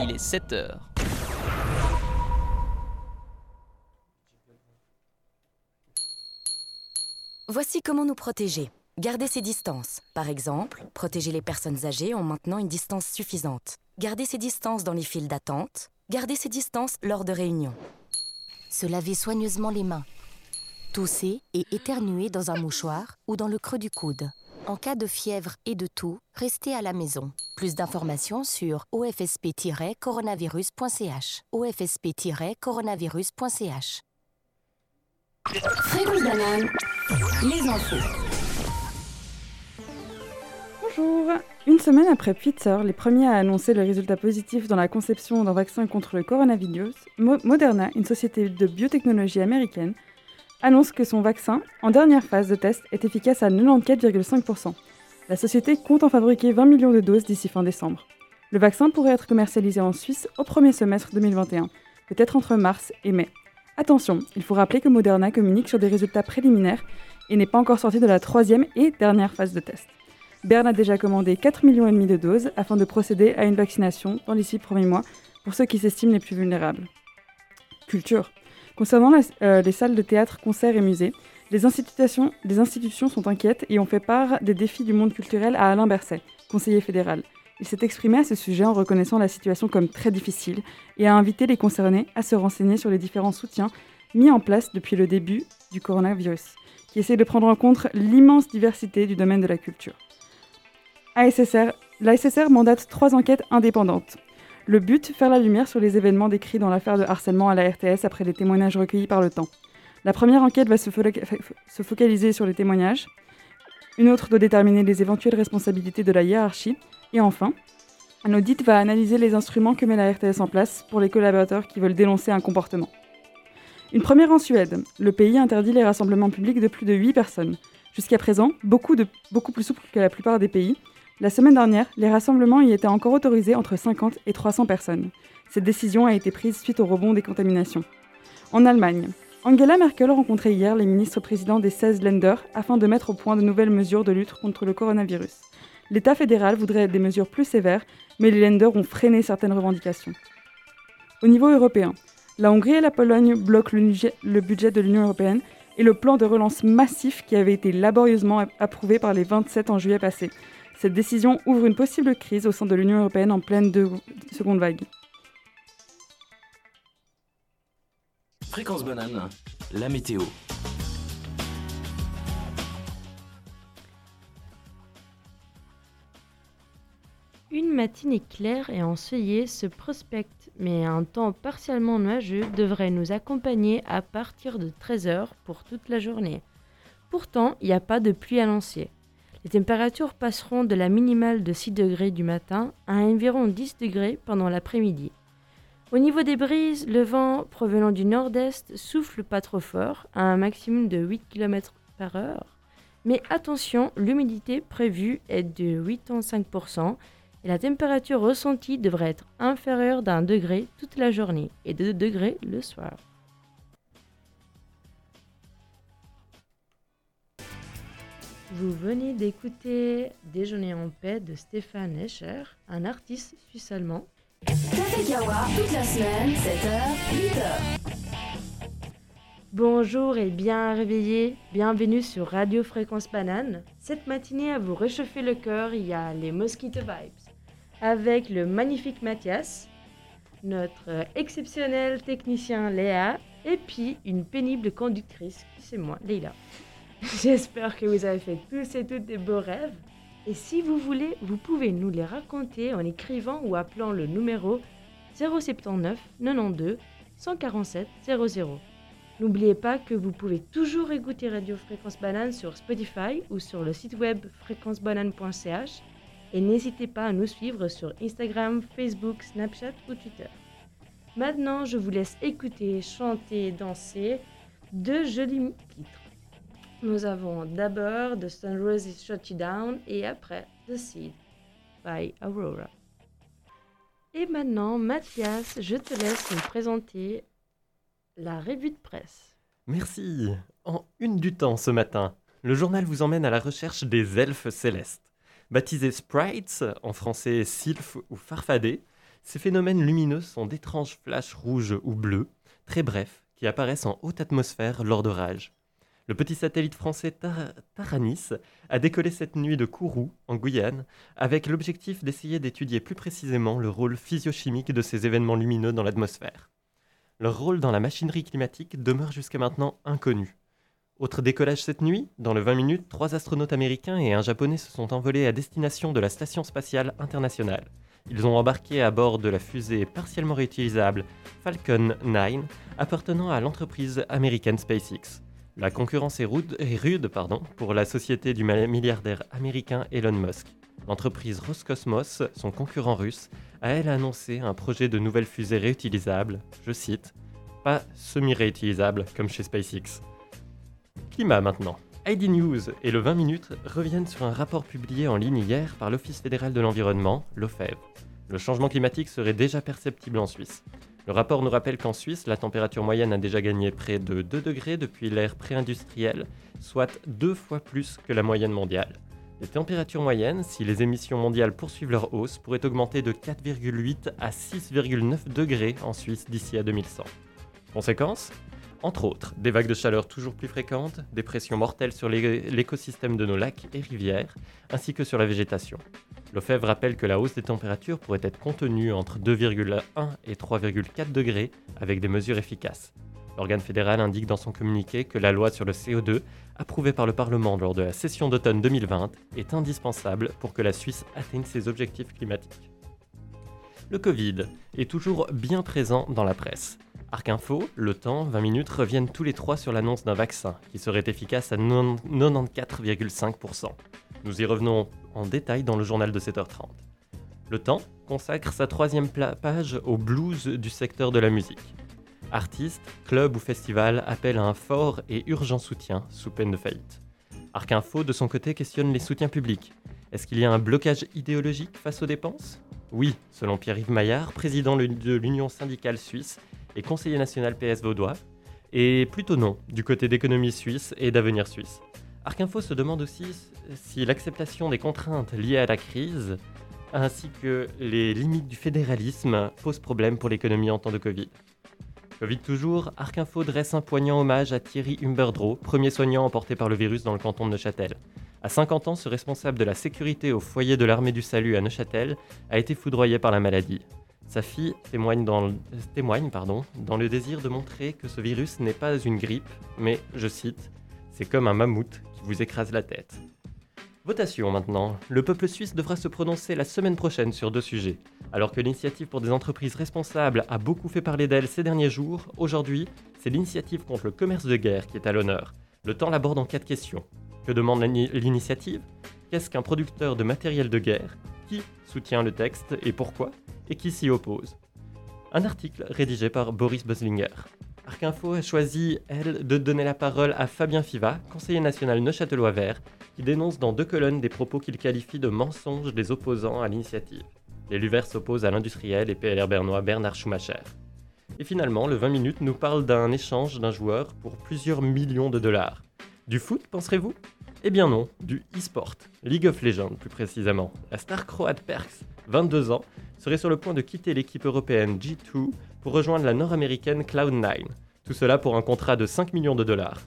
Il est 7 heures. Voici comment nous protéger. Garder ses distances. Par exemple, protéger les personnes âgées en maintenant une distance suffisante. Garder ses distances dans les files d'attente. Garder ses distances lors de réunions. Se laver soigneusement les mains. Tousser et éternuer dans un mouchoir ou dans le creux du coude. En cas de fièvre et de toux, restez à la maison. Plus d'informations sur ofsp-coronavirus.ch. ofsp-coronavirus.ch. Fréquence banane, les infos. Bonjour Une semaine après Pfizer, les premiers à annoncer le résultat positif dans la conception d'un vaccin contre le coronavirus, Mo- Moderna, une société de biotechnologie américaine, annonce que son vaccin, en dernière phase de test, est efficace à 94,5%. La société compte en fabriquer 20 millions de doses d'ici fin décembre. Le vaccin pourrait être commercialisé en Suisse au premier semestre 2021, peut-être entre mars et mai. Attention, il faut rappeler que Moderna communique sur des résultats préliminaires et n'est pas encore sorti de la troisième et dernière phase de test. Berne a déjà commandé 4,5 millions de doses afin de procéder à une vaccination dans les six premiers mois pour ceux qui s'estiment les plus vulnérables. Culture. Concernant euh, les salles de théâtre, concerts et musées, les institutions, les institutions sont inquiètes et ont fait part des défis du monde culturel à Alain Berset, conseiller fédéral. Il s'est exprimé à ce sujet en reconnaissant la situation comme très difficile et a invité les concernés à se renseigner sur les différents soutiens mis en place depuis le début du coronavirus, qui essaie de prendre en compte l'immense diversité du domaine de la culture. ASSR, la SSR mandate trois enquêtes indépendantes. Le but, faire la lumière sur les événements décrits dans l'affaire de harcèlement à la RTS après les témoignages recueillis par le temps. La première enquête va se, focaliser sur les témoignages. Une autre doit déterminer les éventuelles responsabilités de la hiérarchie. Et enfin, un audit va analyser les instruments que met la RTS en place pour les collaborateurs qui veulent dénoncer un comportement. Une première en Suède. Le pays interdit les rassemblements publics de plus de 8 personnes. Jusqu'à présent, beaucoup plus souple que la plupart des pays, la semaine dernière, les rassemblements y étaient encore autorisés entre 50 et 300 personnes. Cette décision a été prise suite au rebond des contaminations. En Allemagne, Angela Merkel rencontrait hier les ministres-présidents des 16 Länder afin de mettre au point de nouvelles mesures de lutte contre le coronavirus. L'État fédéral voudrait des mesures plus sévères, mais les Länder ont freiné certaines revendications. Au niveau européen, la Hongrie et la Pologne bloquent le budget de l'Union européenne et le plan de relance massif qui avait été laborieusement approuvé par les 27 en juillet passé. Cette décision ouvre une possible crise au sein de l'Union européenne en pleine de- seconde vague. Fréquence banane, la météo. Une matinée claire et ensoleillée se prospecte, mais un temps partiellement nuageux devrait nous accompagner à partir de 13h pour toute la journée. Pourtant, il n'y a pas de pluie annoncée. Les températures passeront de la minimale de 6 degrés du matin à environ 10 degrés pendant l'après-midi. Au niveau des brises, le vent provenant du nord-est souffle pas trop fort, à un maximum de 8 km par heure. Mais attention, l'humidité prévue est de 85% et la température ressentie devrait être inférieure d'un degré toute la journée et de 2 degrés le soir. Vous venez d'écouter Déjeuner en paix de Stéphane Escher, un artiste suisse-allemand. Café Kawa, toute la semaine, 7h, 8h. Bonjour et bien réveillés, bienvenue sur Radio Fréquence Banane. Cette matinée à vous réchauffer le cœur, il y a les Mosquito Vibes avec le magnifique Mathias, notre exceptionnel technicien Léa et puis une pénible conductrice c'est moi, Leila. J'espère que vous avez fait tous et toutes des beaux rêves. Et si vous voulez, vous pouvez nous les raconter en écrivant ou appelant le numéro 079 92 147 00. N'oubliez pas que vous pouvez toujours écouter Radio Fréquence Banane sur Spotify ou sur le site web fréquencebanane.ch et n'hésitez pas à nous suivre sur Instagram, Facebook, Snapchat ou Twitter. Maintenant, je vous laisse écouter, chanter, danser deux jolis titres. Nous avons d'abord The Sun Roses Shut You Down et après The Seed by Aurora. Et maintenant, Mathias, je te laisse nous présenter la revue de presse. Merci. En une du temps ce matin, le journal vous emmène à la recherche des elfes célestes. Baptisés sprites, en français sylph ou farfadés, ces phénomènes lumineux sont d'étranges flashs rouges ou bleus, très brefs, qui apparaissent en haute atmosphère lors d'orages. Le petit satellite français Taranis a décollé cette nuit de Kourou, en Guyane, avec l'objectif d'essayer d'étudier plus précisément le rôle physiochimique de ces événements lumineux dans l'atmosphère. Leur rôle dans la machinerie climatique demeure jusqu'à maintenant inconnu. Autre décollage cette nuit, dans le 20 minutes, trois astronautes américains et un japonais se sont envolés à destination de la Station spatiale internationale. Ils ont embarqué à bord de la fusée partiellement réutilisable Falcon 9 appartenant à l'entreprise américaine SpaceX. La concurrence est rude, pardon, pour la société du milliardaire américain Elon Musk. L'entreprise Roscosmos, son concurrent russe, a elle annoncé un projet de nouvelle fusée réutilisable, je cite, pas semi-réutilisable comme chez SpaceX. Climat maintenant. ID News et le 20 minutes reviennent sur un rapport publié en ligne hier par l'Office fédéral de l'environnement, l'OFEV. Le changement climatique serait déjà perceptible en Suisse. Le rapport nous rappelle qu'en Suisse, la température moyenne a déjà gagné près de 2 degrés depuis l'ère pré-industrielle, soit deux fois plus que la moyenne mondiale. Les températures moyennes, si les émissions mondiales poursuivent leur hausse, pourraient augmenter de 4,8 à 6,9 degrés en Suisse d'ici à 2100. Conséquence Entre autres, des vagues de chaleur toujours plus fréquentes, des pressions mortelles sur l'écosystème de nos lacs et rivières, ainsi que sur la végétation. L'OFEV rappelle que la hausse des températures pourrait être contenue entre 2,1 et 3,4 degrés avec des mesures efficaces. L'organe fédéral indique dans son communiqué que la loi sur le CO2, approuvée par le Parlement lors de la session d'automne 2020, est indispensable pour que la Suisse atteigne ses objectifs climatiques. Le Covid est toujours bien présent dans la presse. Arc Info, Le Temps, 20 minutes reviennent tous les trois sur l'annonce d'un vaccin qui serait efficace à 94,5%. Nous y revenons en détail dans le journal de 7h30. Le Temps consacre sa troisième page au blues du secteur de la musique. Artistes, clubs ou festivals appellent à un fort et urgent soutien sous peine de faillite. Arc Info, de son côté, questionne les soutiens publics. Est-ce qu'il y a un blocage idéologique face aux dépenses? Oui, selon Pierre-Yves Maillard, président de l'Union syndicale suisse et conseiller national PS vaudois, et plutôt non, du côté d'économie suisse et d'avenir suisse. Arc Info se demande aussi si l'acceptation des contraintes liées à la crise ainsi que les limites du fédéralisme posent problème pour l'économie en temps de Covid. Covid toujours, Arc Info dresse un poignant hommage à Thierry Humberdro, premier soignant emporté par le virus dans le canton de Neuchâtel. À 50 ans, ce responsable de la sécurité au foyer de l'armée du salut à Neuchâtel a été foudroyé par la maladie. Sa fille témoigne, dans, le désir de montrer que ce virus n'est pas une grippe, mais, je cite, c'est comme un mammouth qui vous écrase la tête. Votation maintenant. Le peuple suisse devra se prononcer la semaine prochaine sur deux sujets. Alors que l'initiative pour des entreprises responsables a beaucoup fait parler d'elle ces derniers jours, aujourd'hui, c'est l'initiative contre le commerce de guerre qui est à l'honneur. Le temps l'aborde en quatre questions. Que demande l'initiative? Qu'est-ce qu'un producteur de matériel de guerre? Qui soutient le texte et pourquoi? Et qui s'y oppose Un article rédigé par Boris Boslinger. Arc Info a choisi, elle, de donner la parole à Fabien Fiva, conseiller national neuchâtelois vert, qui dénonce dans deux colonnes des propos qu'il qualifie de mensonges des opposants à l'initiative. Les Verts s'opposent à l'industriel et PLR bernois Bernard Schumacher. Et finalement, le 20 minutes nous parle d'un échange d'un joueur pour plusieurs millions de dollars. Du foot, penserez-vous? Eh bien non, du e-sport, League of Legends plus précisément. La star croate Perks, 22 ans, serait sur le point de quitter l'équipe européenne G2 pour rejoindre la nord-américaine Cloud9. Tout cela pour un contrat de 5 millions de dollars.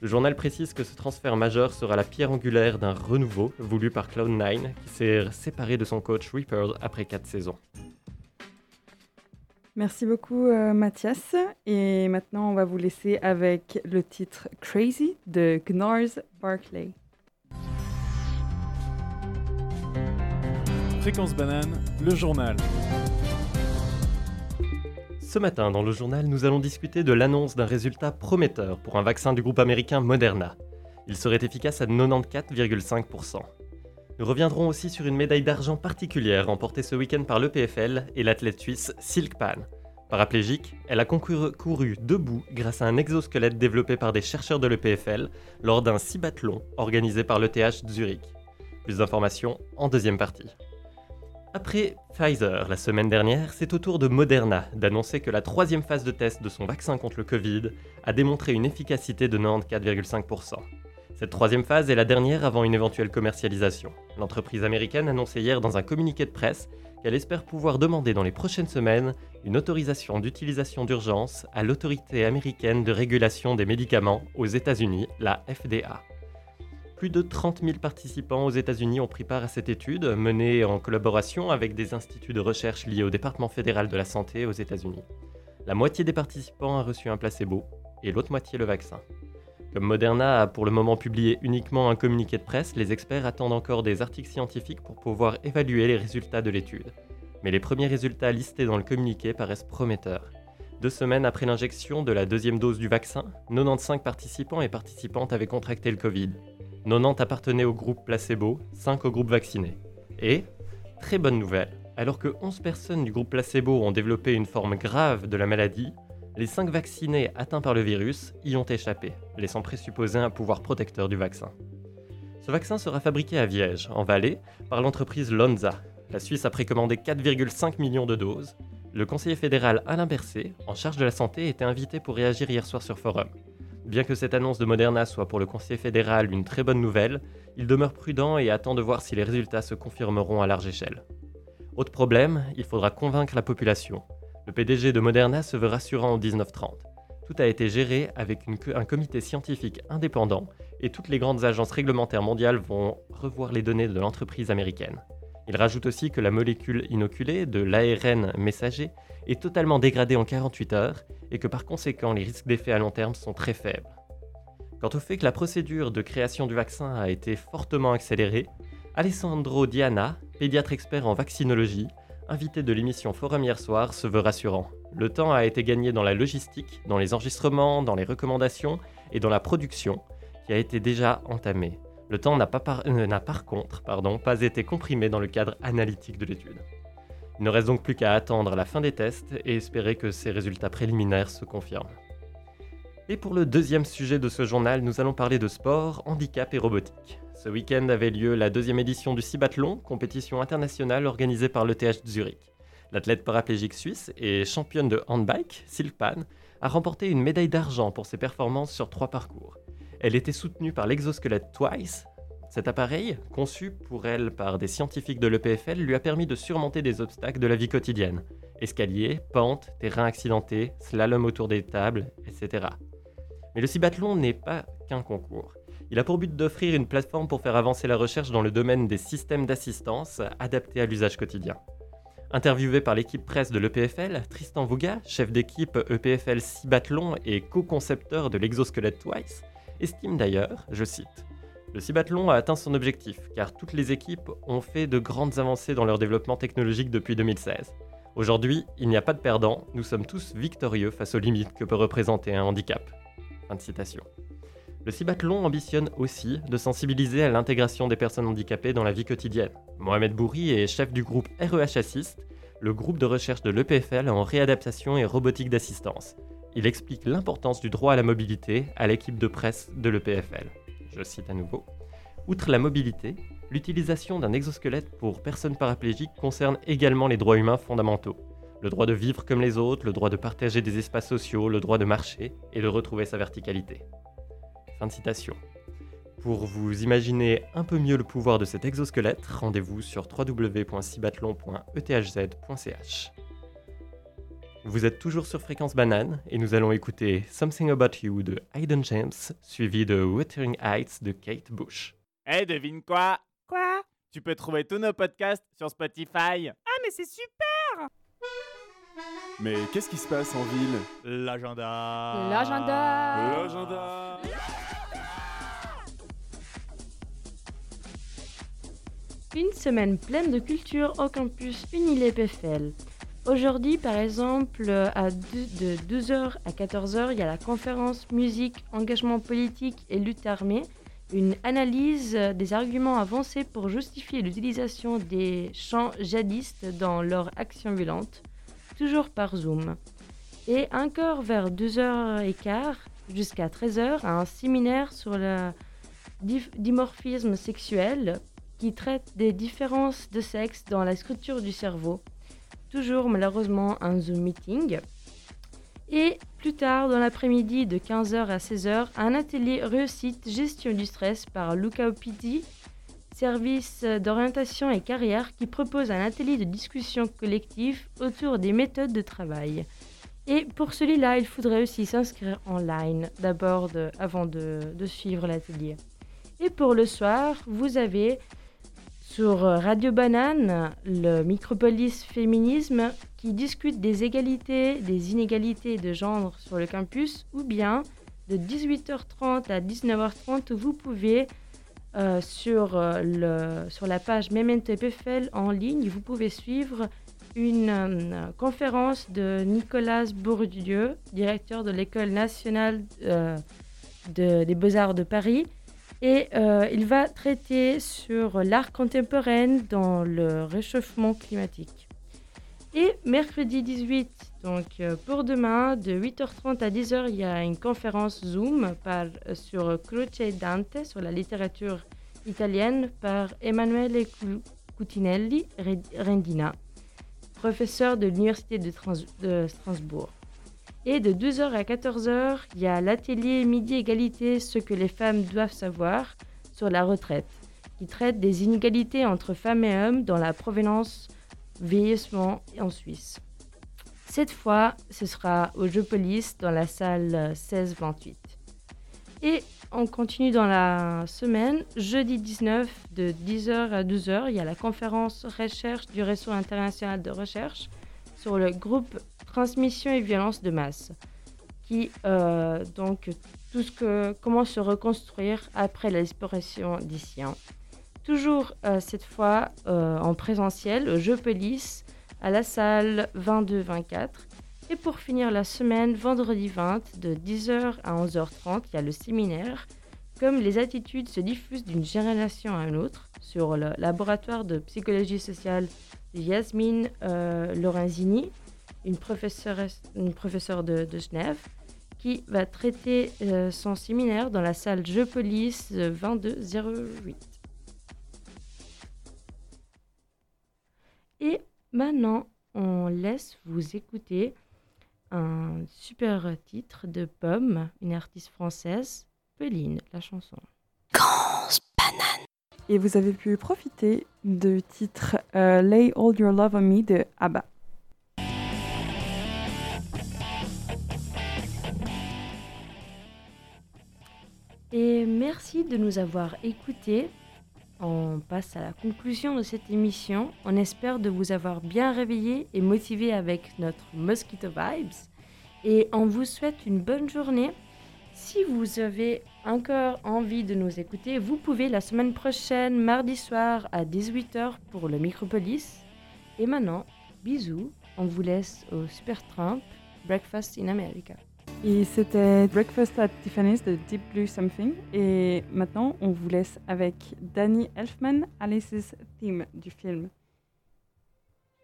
Le journal précise que ce transfert majeur sera la pierre angulaire d'un renouveau voulu par Cloud9 qui s'est séparé de son coach Reaper après 4 saisons. Merci beaucoup euh, Mathias. Et maintenant on va vous laisser avec le titre Crazy de Gnars Barclay. Fréquence banane, le journal. Ce matin, dans le journal, nous allons discuter de l'annonce d'un résultat prometteur pour un vaccin du groupe américain Moderna. Il serait efficace à 94,5%. Nous reviendrons aussi sur une médaille d'argent particulière remportée ce week-end par l'EPFL et l'athlète suisse Silk Pan. Paraplégique, elle a couru debout grâce à un exosquelette développé par des chercheurs de l'EPFL lors d'un cibathlon organisé par l'ETH Zurich. Plus d'informations en deuxième partie. Après Pfizer la semaine dernière, c'est au tour de Moderna d'annoncer que la troisième phase de test de son vaccin contre le Covid a démontré une efficacité de 94,5%. Cette troisième phase est la dernière avant une éventuelle commercialisation. L'entreprise américaine annonçait hier dans un communiqué de presse qu'elle espère pouvoir demander dans les prochaines semaines une autorisation d'utilisation d'urgence à l'autorité américaine de régulation des médicaments aux États-Unis, la FDA. Plus de 30 000 participants aux États-Unis ont pris part à cette étude, menée en collaboration avec des instituts de recherche liés au département fédéral de la santé aux États-Unis. La moitié des participants a reçu un placebo et l'autre moitié le vaccin. Comme Moderna a pour le moment publié uniquement un communiqué de presse, les experts attendent encore des articles scientifiques pour pouvoir évaluer les résultats de l'étude. Mais les premiers résultats listés dans le communiqué paraissent prometteurs. Deux semaines après l'injection de la deuxième dose du vaccin, 95 participants et participantes avaient contracté le Covid. 90 appartenaient au groupe placebo, 5 au groupe vacciné. Et, très bonne nouvelle, alors que 11 personnes du groupe placebo ont développé une forme grave de la maladie, les 5 vaccinés atteints par le virus y ont échappé, laissant présupposer un pouvoir protecteur du vaccin. Ce vaccin sera fabriqué à Viège, en Valais, par l'entreprise Lonza. La Suisse a précommandé 4,5 millions de doses. Le conseiller fédéral Alain Berset, en charge de la santé, était invité pour réagir hier soir sur Forum. Bien que cette annonce de Moderna soit pour le conseiller fédéral une très bonne nouvelle, il demeure prudent et attend de voir si les résultats se confirmeront à large échelle. Autre problème, il faudra convaincre la population. Le PDG de Moderna se veut rassurant en 1930. Tout a été géré avec un comité scientifique indépendant et toutes les grandes agences réglementaires mondiales vont revoir les données de l'entreprise américaine. Il rajoute aussi que la molécule inoculée de l'ARN messager est totalement dégradée en 48 heures et que par conséquent les risques d'effet à long terme sont très faibles. Quant au fait que la procédure de création du vaccin a été fortement accélérée, Alessandro Diana, pédiatre expert en vaccinologie, invité de l'émission Forum hier soir, se veut rassurant. Le temps a été gagné dans la logistique, dans les enregistrements, dans les recommandations et dans la production, qui a été déjà entamée. Le temps n'a par, euh, par, contre pas été comprimé dans le cadre analytique de l'étude. Il ne reste donc plus qu'à attendre la fin des tests et espérer que ces résultats préliminaires se confirment. Et pour le deuxième sujet de ce journal, nous allons parler de sport, handicap et robotique. Ce week-end avait lieu la deuxième édition du Cibathlon, compétition internationale organisée par l'ETH Zurich. L'athlète paraplégique suisse et championne de handbike, Silpan, a remporté une médaille d'argent pour ses performances sur trois parcours. Elle était soutenue par l'exosquelette Twice. Cet appareil, conçu pour elle par des scientifiques de l'EPFL, lui a permis de surmonter des obstacles de la vie quotidienne. Escaliers, pentes, terrains accidentés, slalom autour des tables, etc. Mais le Cibathlon n'est pas qu'un concours. Il a pour but d'offrir une plateforme pour faire avancer la recherche dans le domaine des systèmes d'assistance adaptés à l'usage quotidien. Interviewé par l'équipe presse de l'EPFL, Tristan Vouga, chef d'équipe EPFL Cibathlon et co-concepteur de l'exosquelette Twice, estime d'ailleurs, je cite, Le Cibathlon a atteint son objectif car toutes les équipes ont fait de grandes avancées dans leur développement technologique depuis 2016. Aujourd'hui, il n'y a pas de perdants, nous sommes tous victorieux face aux limites que peut représenter un handicap. Fin de citation. Le Cibathlon ambitionne aussi de sensibiliser à l'intégration des personnes handicapées dans la vie quotidienne. Mohamed Bouri est chef du groupe REH Assist, le groupe de recherche de l'EPFL en réadaptation et robotique d'assistance. Il explique l'importance du droit à la mobilité à l'équipe de presse de l'EPFL. Je cite à nouveau. Outre la mobilité, l'utilisation d'un exosquelette pour personnes paraplégiques concerne également les droits humains fondamentaux. Le droit de vivre comme les autres, le droit de partager des espaces sociaux, le droit de marcher et de retrouver sa verticalité. Fin de citation. Pour vous imaginer un peu mieux le pouvoir de cet exosquelette, rendez-vous sur www.cibathlon.ethz.ch. Vous êtes toujours sur Fréquence Banane et nous allons écouter Something About You de Hayden James, suivi de Wuthering Heights de Kate Bush. Eh, devine quoi? Quoi? Tu peux trouver tous nos podcasts sur Spotify. Ah, mais c'est super Mais qu'est-ce qui se passe en ville? L'agenda. L'agenda L'agenda Une semaine pleine de culture au campus UniLPFL. Aujourd'hui, par exemple, à de 12h à 14h, il y a la conférence Musique, engagement politique et lutte armée, une analyse des arguments avancés pour justifier l'utilisation des chants djihadistes dans leur action violente, toujours par Zoom. Et encore vers 2h15 jusqu'à 13h, un séminaire sur le dimorphisme sexuel qui traite des différences de sexe dans la structure du cerveau. Toujours malheureusement un Zoom meeting. Et plus tard dans l'après-midi de 15h à 16h, un atelier réussite gestion du stress par Luca Opiti, service d'orientation et carrière qui propose un atelier de discussion collective autour des méthodes de travail. Et pour celui-là, il faudrait aussi s'inscrire en ligne d'abord avant de, de suivre l'atelier. Et pour le soir, vous avez sur Radio Banane le Micropolis Féminisme qui discute des égalités, des inégalités de genre sur le campus, ou bien de 18h30 à 19h30 où vous pouvez euh, sur, euh, sur la page Memento EPFL en ligne, vous pouvez suivre une euh, conférence de Nicolas Bourdieu, directeur de l'École nationale de, des beaux-arts de Paris. Et il va traiter sur l'art contemporain dans le réchauffement climatique. Et mercredi 18, donc euh, pour demain, de 8h30 à 10h, il y a une conférence Zoom par, euh, sur Croce Dante, sur la littérature italienne, par Emanuele Cutinelli Rendina, professeur de l'Université de, Strasbourg. Et de 12h à 14h, il y a l'atelier Midi Égalité, ce que les femmes doivent savoir sur la retraite, qui traite des inégalités entre femmes et hommes dans la provenance vieillissement en Suisse. Cette fois, ce sera au Jeu Police dans la salle 16-28. Et on continue dans la semaine. Jeudi 19, de 10h à 12h, il y a la conférence recherche du réseau international de recherche sur le groupe Transmission et violence de masse, qui euh, donc tout ce que comment se reconstruire après la disparition des. Toujours euh, cette fois euh, en présentiel au Jeu Police à la salle 22-24. Et pour finir la semaine, vendredi 20, de 10h à 11h30, il y a le séminaire Comme les attitudes se diffusent d'une génération à une autre sur le laboratoire de psychologie sociale de Yasmine Lorenzini, une professeure, une professeure de, de, Genève, qui va traiter son séminaire dans la salle Jeu Police 2208. Et maintenant, on laisse vous écouter un super titre de Pomme, une artiste française, Pauline, la chanson. Grosse banane. Et vous avez pu profiter du titre euh, Lay All Your Love on Me de ABBA. Et merci de nous avoir écoutés on passe à la conclusion de cette émission. On espère de vous avoir bien réveillé et motivé avec notre Mosquito Vibes. Et on vous souhaite une bonne journée. Si vous avez encore envie de nous écouter, vous pouvez la semaine prochaine, mardi soir à 18h pour le Micropolis. Et maintenant, bisous. On vous laisse au Super Trump Breakfast in America. Et c'était Breakfast at Tiffany's de Deep Blue Something. Et maintenant, on vous laisse avec Danny Elfman, Alice's Theme du film.